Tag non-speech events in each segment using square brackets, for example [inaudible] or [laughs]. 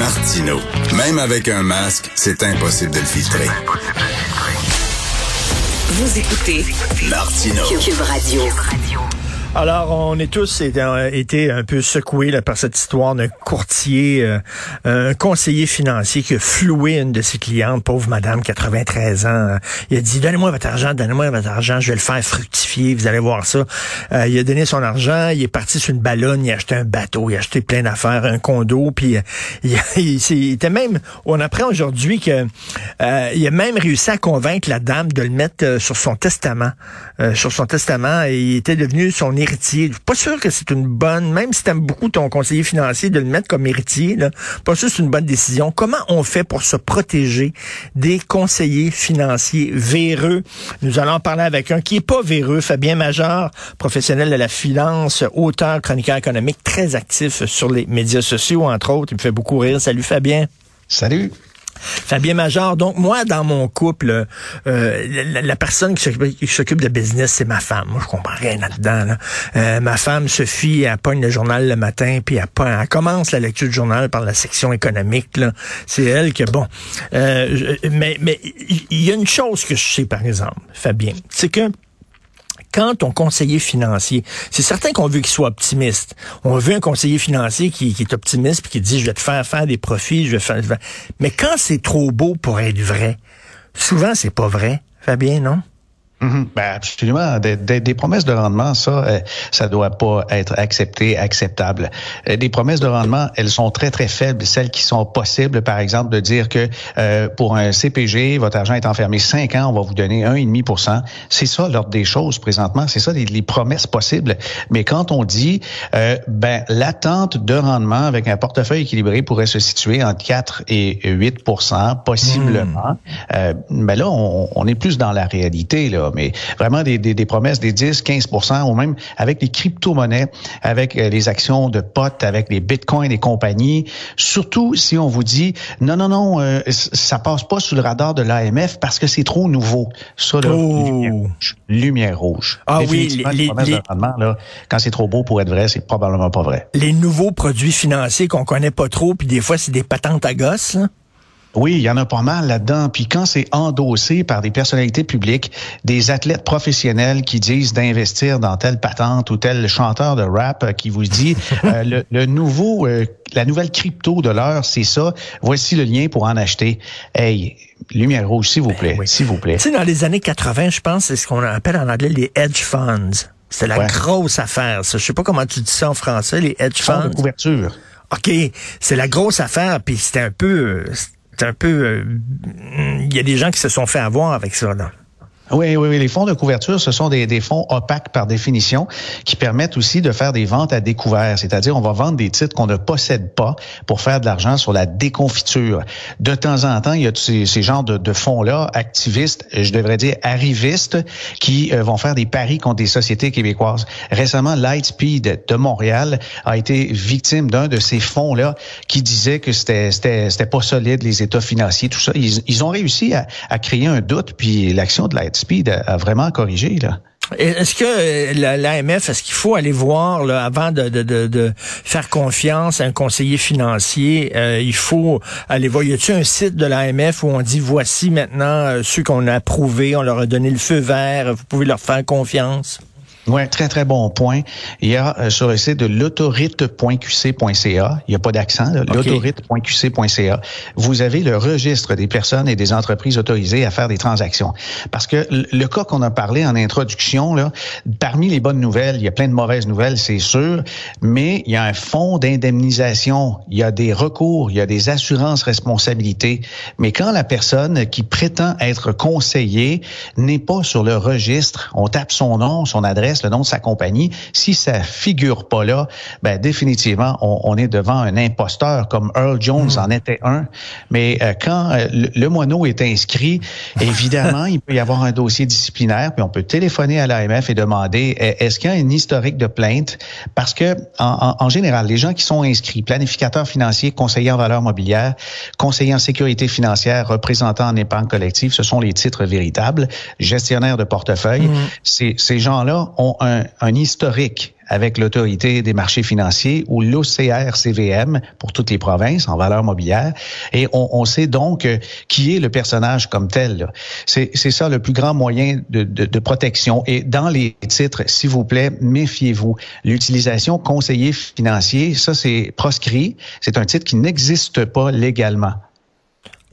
Martino. Même avec un masque, c'est impossible de le filtrer. Vous écoutez Martino. Cube Radio. Alors, on est tous été un peu secoués là, par cette histoire d'un courtier, euh, un conseiller financier qui a floué une de ses clientes, pauvre madame, 93 ans. Il a dit, donnez-moi votre argent, donnez-moi votre argent, je vais le faire fructifier, vous allez voir ça. Euh, il a donné son argent, il est parti sur une ballonne, il a acheté un bateau, il a acheté plein d'affaires, un condo, puis euh, il, [laughs] il, était même, on apprend aujourd'hui que il a même réussi à convaincre la dame de le mettre sur son testament, sur son testament, et il était devenu son héritier. Pas sûr que c'est une bonne, même si tu aimes beaucoup ton conseiller financier, de le mettre comme héritier, là, pas sûr que c'est une bonne décision. Comment on fait pour se protéger des conseillers financiers véreux? Nous allons en parler avec un qui est pas véreux, Fabien Major, professionnel de la finance, auteur, chroniqueur économique, très actif sur les médias sociaux, entre autres. Il me fait beaucoup rire. Salut Fabien. Salut. Fabien Major. Donc, moi, dans mon couple, euh, la, personne qui s'occupe de business, c'est ma femme. Moi, je comprends rien là-dedans. Euh, ma femme, Sophie, elle pogne le journal le matin, puis elle, elle, commence la lecture du journal par la section économique. C'est elle que, bon... Euh, mais mais il y a une chose que je sais, par exemple, Fabien, c'est que quand ton conseiller financier, c'est certain qu'on veut qu'il soit optimiste. On veut un conseiller financier qui, est optimiste puis qui dit je vais te faire faire des profits, je vais faire. Mais quand c'est trop beau pour être vrai, souvent c'est pas vrai. Fabien, non? Mm ben absolument. Des, des, promesses de rendement, ça, euh, ça doit pas être accepté, acceptable. Euh, des promesses de rendement, elles sont très très faibles. Celles qui sont possibles, par exemple, de dire que euh, pour un CPG, votre argent est enfermé 5 ans, on va vous donner 1,5 C'est ça l'ordre des choses présentement. C'est ça les, les, promesses possibles. Mais quand on dit, ben l'attente de rendement avec un portefeuille équilibré pourrait se situer entre 4 et 8% possiblement. Mm. ben là, on, on est plus dans la réalité là mais vraiment des, des, promesses des 10, 15 ou même avec les crypto-monnaies, avec euh, les actions de potes, avec les bitcoins et compagnies. Surtout si on vous dit non, non, non, euh, ça passe pas sous le radar de l'AMF parce que c'est trop nouveau. Ça, là, oh. lumière, rouge. Ah oui, les, les, là, quand c'est trop beau pour être vrai, c'est probablement pas vrai. Les nouveaux produits financiers qu'on connaît pas trop, puis des fois c'est des patentes à gosses. Là. Oui, il y en a pas mal là-dedans. Puis quand c'est endossé par des personnalités publiques, des athlètes professionnels qui disent d'investir dans telle patente ou tel chanteur de rap qui vous dit [laughs] euh, le, nouveau, euh, la nouvelle crypto de l'heure, c'est ça. Voici le lien pour en acheter. Hey, lumière rouge, s'il vous plaît, s'il vous plaît. Tu sais, dans les années 80, je pense, c'est ce qu'on appelle en anglais les hedge funds. C'est la grosse affaire. Ça. Je sais pas comment tu dis ça en français, les hedge funds. de couverture. OK, c'est la grosse affaire, puis c'était un peu un peu... Euh, il y a des gens qui se sont fait avoir avec ça. Là. Oui, oui, oui. Les fonds de couverture, ce sont des, fonds opaques par définition qui permettent aussi de faire des ventes à découvert. C'est-à-dire, on va vendre des titres qu'on ne possède pas pour faire de l'argent sur la déconfiture. De temps en temps, il y a ces, ces genres de, fonds-là, activistes, je devrais dire arrivistes, qui euh, vont faire des paris contre des sociétés québécoises. Récemment, Lightspeed de Montréal a été victime d'un de ces fonds-là qui disait que c'était, pas solide, les états financiers, tout ça. Ils, ont réussi à, à créer un doute, puis l'action de Lightspeed Speed a, vraiment corrigé. Là. Est-ce que euh, l'AMF, est-ce qu'il faut aller voir avant de, faire confiance à un conseiller financier? Euh, il faut aller voir? Y a-t-il un site de l'AMF où on dit voici maintenant euh, ceux qu'on a approuvés, on leur a donné le feu vert, vous pouvez leur faire confiance? Oui, très, très bon point. Il y a euh, sur le site de l'autorite.qc.ca, il n'y a pas d'accent, l'autorite.qc.ca, vous avez le registre des personnes et des entreprises autorisées à faire des transactions. Parce que le cas qu'on a parlé en introduction, là, parmi les bonnes nouvelles, il y a plein de mauvaises nouvelles, c'est sûr, mais il y a un fonds d'indemnisation, il y a des recours, il y a des assurances responsabilités. Mais quand la personne qui prétend être conseillée n'est pas sur le registre, on tape son nom, son adresse, le nom de sa compagnie, si ça figure pas là, ben définitivement, on, est devant un imposteur comme Earl Jones hmm. en était un. Mais euh, quand euh, le, moineau est inscrit, évidemment, [laughs] il peut y avoir un dossier disciplinaire, puis on peut téléphoner à l'AMF et demander est-ce qu'il y a un historique de plainte? Parce que en, général, les gens qui sont inscrits, planificateurs financiers, conseillers en valeur mobilière, conseillers en sécurité financière, représentants en épargne collective, ce sont les titres véritables, gestionnaires de portefeuille. Hmm. Ces, ces gens-là ont un, un historique avec l'autorité des marchés financiers ou l'OCR-CVM pour toutes les provinces en valeur mobilière. Et on, on sait donc euh, qui est le personnage comme tel. C'est ça le plus grand moyen de, de, de protection. Et dans les titres, s'il vous plaît, méfiez-vous. L'utilisation conseiller financier, ça c'est proscrit. C'est un titre qui n'existe pas légalement.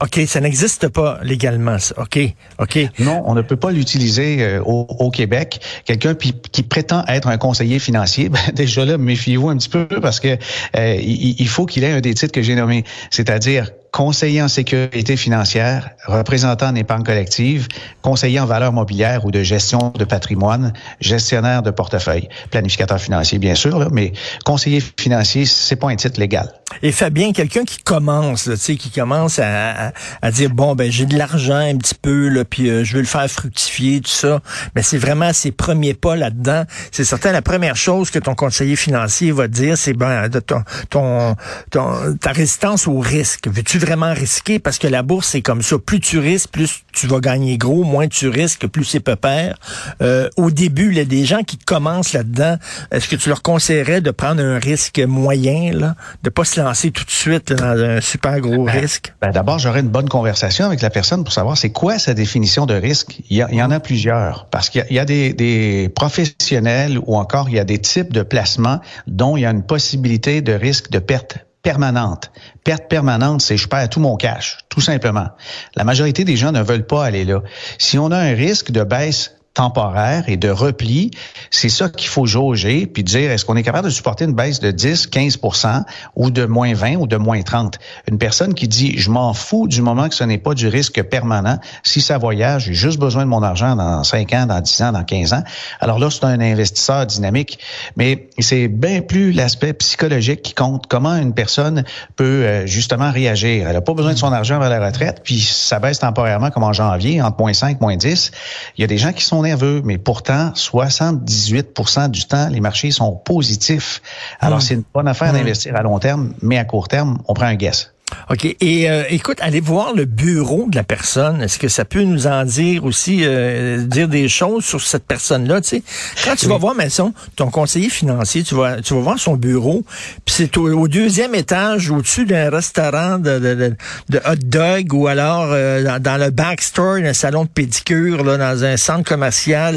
OK, ça n'existe pas légalement, ça. OK, OK. Non, on ne peut pas l'utiliser euh, au, Québec. Quelqu'un qui prétend être un conseiller financier, [laughs] ben, déjà là, méfiez-vous un petit peu parce que euh, il, faut qu'il ait un des titres que j'ai nommés, c'est-à-dire conseiller en sécurité financière, représentant en épargne collective, conseiller en valeur mobilière ou de gestion de patrimoine, gestionnaire de portefeuille, planificateur financier bien sûr, là, mais conseiller financier, c'est pas un titre légal. Et Fabien, quelqu'un qui commence, tu sais, qui commence à, à, dire bon ben j'ai de l'argent un petit peu là, puis euh, je veux le faire fructifier tout ça, mais c'est vraiment ses premiers pas là-dedans. C'est certain la première chose que ton conseiller financier va dire, c'est ben ton, ton, ton ta résistance au risque. Veux-tu vraiment risquer parce que la bourse c'est comme ça. Plus tu risques, plus tu vas gagner gros. Moins tu risques, plus c'est peur. Euh, au début, il y a des gens qui commencent là-dedans. Est-ce que tu leur conseillerais de prendre un risque moyen, là, de pas se lancer tout de suite dans un super gros ben, risque? Ben D'abord, j'aurais une bonne conversation avec la personne pour savoir c'est quoi sa définition de risque. Il y, en a plusieurs parce qu'il y a, des, des professionnels ou encore il y a des types de placements dont il y a une possibilité de risque de perte permanente. Perte permanente, c'est je perds tout mon cash, tout simplement. La majorité des gens ne veulent pas aller là. Si on a un risque de baisse temporaire et de repli, c'est ça qu'il faut jauger puis dire est-ce qu'on est capable de supporter une baisse de 10, 15% ou de moins 20 ou de moins 30. Une personne qui dit je m'en fous du moment que ce n'est pas du risque permanent, si ça voyage, j'ai juste besoin de mon argent dans 5 ans, dans 10 ans, dans 15 ans. Alors là, c'est un investisseur dynamique, mais c'est bien plus l'aspect psychologique qui compte. Comment une personne peut euh, justement réagir? Elle n'a pas besoin de son argent vers la retraite, puis ça baisse temporairement comme en janvier, entre moins 5, moins 10. Il y a des gens qui sont mais pourtant, 78 du temps, les marchés sont positifs. Alors, hmm. c'est une bonne affaire hmm. d'investir à long terme, mais à court terme, on prend un guess. OK. Et euh, écoute, allez voir le bureau de la personne. Est-ce que ça peut nous en dire aussi, euh, dire des choses sur cette personne-là? Tu sais, quand tu vas voir, Maison, ton conseiller financier, tu vas, tu vas voir son bureau, puis c'est au, deuxième étage, au-dessus d'un restaurant de, de, de, hot dog ou alors euh, dans, le backstore, un salon de pédicure, là, dans un centre commercial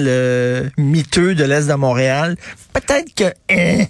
miteux de l'Est de Montréal. Peut-être que...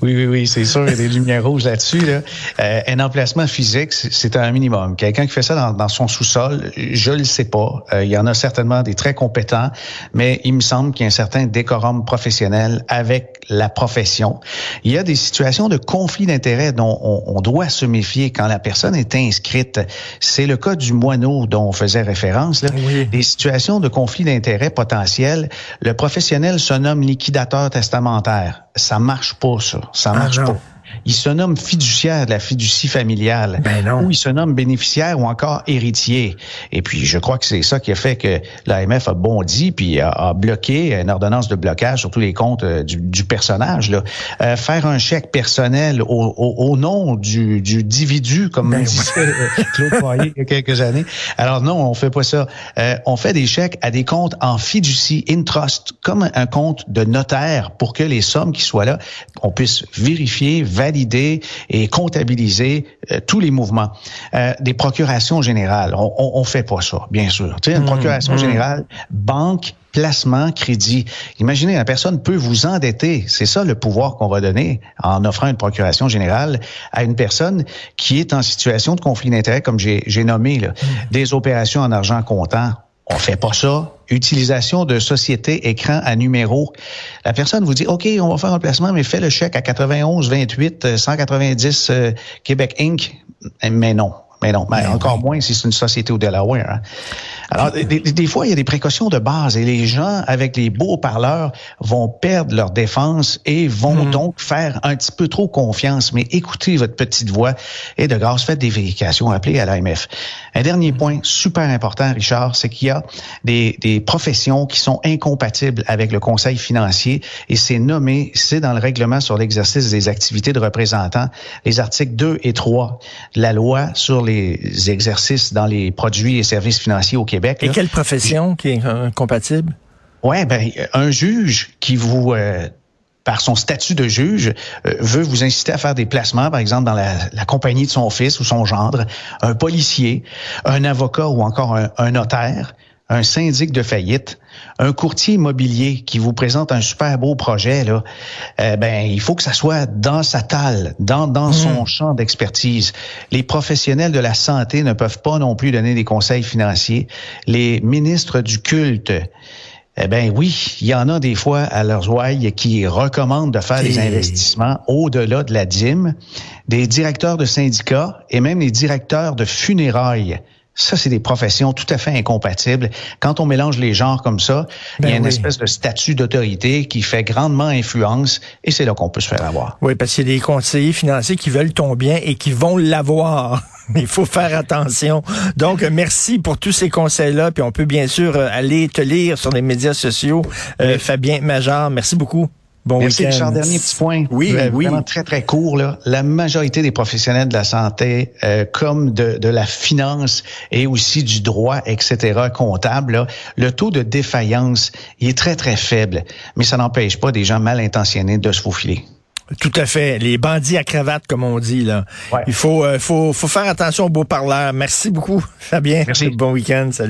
Oui, oui, oui, c'est sûr, il y a des lumières rouges là-dessus. Là. Euh, un emplacement physique, c'est un minimum. Quelqu'un qui fait ça dans, dans son sous-sol, je le sais pas. Euh, il y en a certainement des très compétents, mais il me semble qu'il y a un certain décorum professionnel avec la profession. Il y a des situations de conflit d'intérêts dont on, on, doit se méfier quand la personne est inscrite. C'est le cas du moineau dont on faisait référence. Là. Des situations de conflit d'intérêts potentiels, le professionnel se nomme liquidateur testamentaire. Ça marche pas, ça. Ça ah marche pas il se nomme fiduciaire de la fiducie familiale. Ben ou il se nomme bénéficiaire ou encore héritier. Et puis, je crois que c'est ça qui a fait que l'AMF a bondi puis a, bloqué une ordonnance de blocage sur tous les comptes euh, du, personnage. Là. Euh, faire un chèque personnel au, nom du, du individu, comme ben disait euh, Claude Poirier il y a quelques années. Alors non, on fait pas ça. on fait des chèques à des comptes en fiducie, in trust, comme un compte de notaire pour que les sommes qui soient là, on puisse vérifier, valider et comptabiliser euh, tous les mouvements. Euh, des procurations générales, on, on, fait pas ça, bien sûr. Tu sais, une mmh, procuration mmh. générale, banque, placement, crédit. Imaginez, la personne peut vous endetter. C'est ça le pouvoir qu'on va donner en offrant une procuration générale à une personne qui est en situation de conflit d'intérêts, comme j'ai nommé, là, mmh. des opérations en argent comptant. On fait pas ça. Utilisation de société écran à numéro. La personne vous dit, OK, on va faire un placement, mais fais le chèque à 91 28 190 Québec Inc. Mais non. Mais non, mais encore moins si c'est une société au Delaware. Hein. Alors, des, fois, il y a des précautions de base et les gens, avec les beaux parleurs, vont perdre leur défense et vont hmm. donc faire un petit peu trop confiance. Mais écoutez votre petite voix et de grâce, faites des vérifications, appelez à l'AMF. Un dernier point super important, Richard, c'est qu'il y a des, des professions qui sont incompatibles avec le conseil financier et c'est nommé, c'est dans le règlement sur l'exercice des activités de représentants, les articles 2 et 3 de la loi sur les exercices dans les produits et services financiers au Québec et quelle profession qui est incompatible? Ouais, ben un juge qui vous euh, par son statut de juge, euh, veut vous inciter à faire des placements, par exemple, dans la, la, compagnie de son fils ou son gendre, un policier, un avocat ou encore un, un notaire, un syndic de faillite, un courtier immobilier qui vous présente un super beau projet, là, euh, ben il faut que ça soit dans sa talle, dans, dans mmh. son champ d'expertise. Les professionnels de la santé ne peuvent pas non plus donner des conseils financiers. Les ministres du culte, eh ben oui, il y en a des fois à leurs ouailles qui recommandent de faire des investissements au-delà de la dîme. Des directeurs de syndicats et même les directeurs de funérailles ça, c'est des professions tout à fait incompatibles. Quand on mélange les genres comme ça, il y a ben une espèce de statut d'autorité qui fait grandement influence et c'est là qu'on peut se faire avoir. Oui, parce qu'il y a des conseillers financiers qui veulent ton bien et qui vont l'avoir. [laughs] Il faut faire attention. Donc, merci pour tous ces conseils-là. Puis on peut bien sûr euh, aller te lire sur les médias sociaux. Euh, Fabien Major, merci beaucoup. Bon Merci Richard. Dernier petit point. Oui, euh, oui. Vraiment très très court. Là. La majorité des professionnels de la santé, euh, comme de, de, la finance et aussi du droit, etc., comptable, le taux de défaillance il est très très faible, mais ça n'empêche pas des gens mal intentionnés de se faufiler. Tout à fait. Les bandits à cravate, comme on dit. Là. Il faut, euh, faut, faut faire attention aux beaux parleurs. Merci beaucoup, [laughs] Fabien. Merci. Bon week-end. Salut.